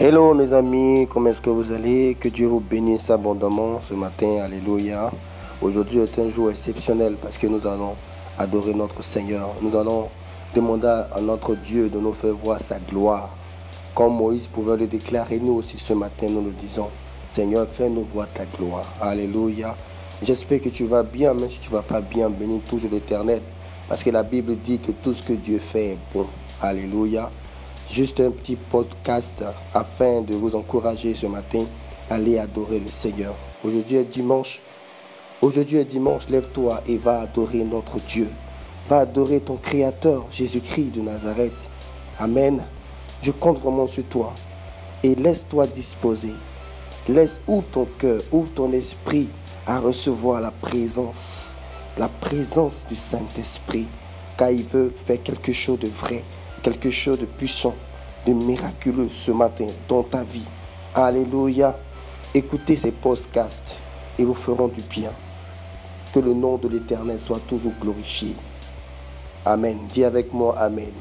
Hello mes amis, comment est-ce que vous allez? Que Dieu vous bénisse abondamment ce matin, alléluia. Aujourd'hui est un jour exceptionnel parce que nous allons adorer notre Seigneur. Nous allons demander à notre Dieu de nous faire voir sa gloire. Comme Moïse pouvait le déclarer, nous aussi ce matin nous le disons. Seigneur, fais-nous voir ta gloire. Alléluia. J'espère que tu vas bien, même si tu ne vas pas bien, bénis toujours l'Éternel. Parce que la Bible dit que tout ce que Dieu fait est bon. Alléluia. Juste un petit podcast afin de vous encourager ce matin à aller adorer le Seigneur. Aujourd'hui est dimanche. Aujourd'hui est dimanche. Lève-toi et va adorer notre Dieu. Va adorer ton Créateur, Jésus-Christ de Nazareth. Amen. Je compte vraiment sur toi. Et laisse-toi disposer. Laisse, ouvre ton cœur, ouvre ton esprit à recevoir la présence, la présence du Saint-Esprit, car il veut faire quelque chose de vrai, quelque chose de puissant, de miraculeux ce matin dans ta vie. Alléluia. Écoutez ces podcasts et vous feront du bien. Que le nom de l'Éternel soit toujours glorifié. Amen. Dis avec moi Amen.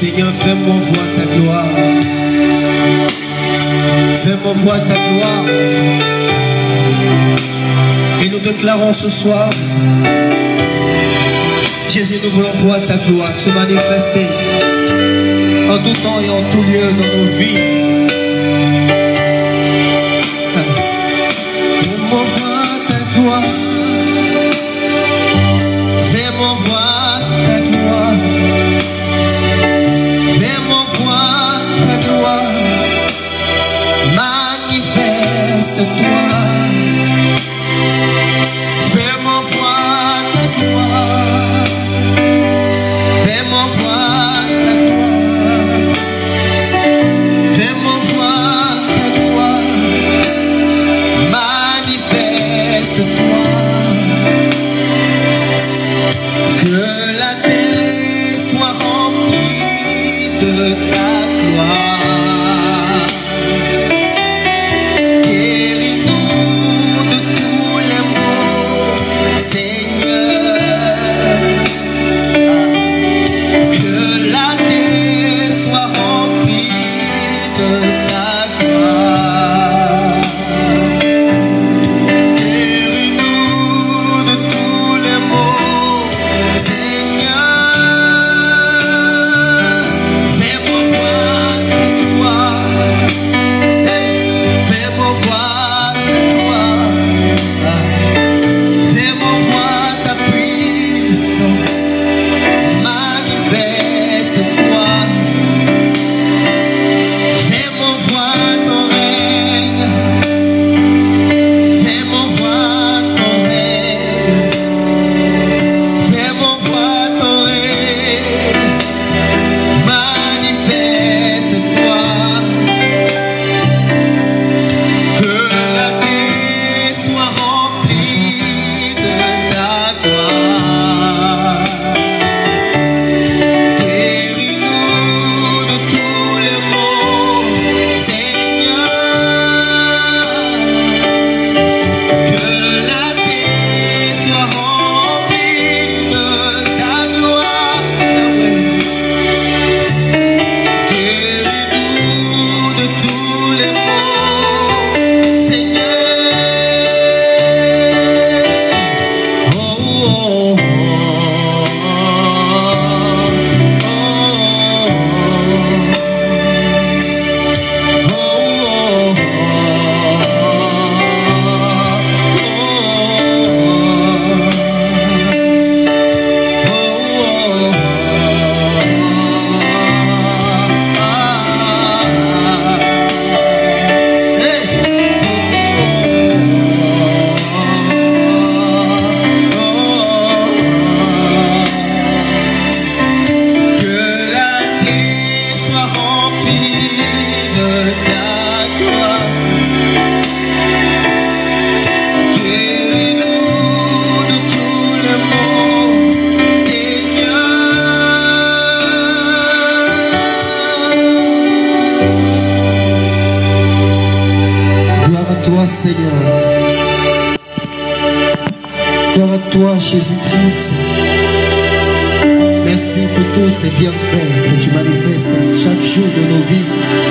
Seigneur, fais-moi voir ta gloire. Fais-moi voir ta gloire. Et nous déclarons ce soir Jésus, nous voulons voir ta gloire se manifester en tout temps et en tout lieu dans nos vies. berkat Tuhan Seigneur. Gloire à toi, Jésus-Christ. Merci pour tous ces bienfaits que tu manifestes chaque jour de nos vies.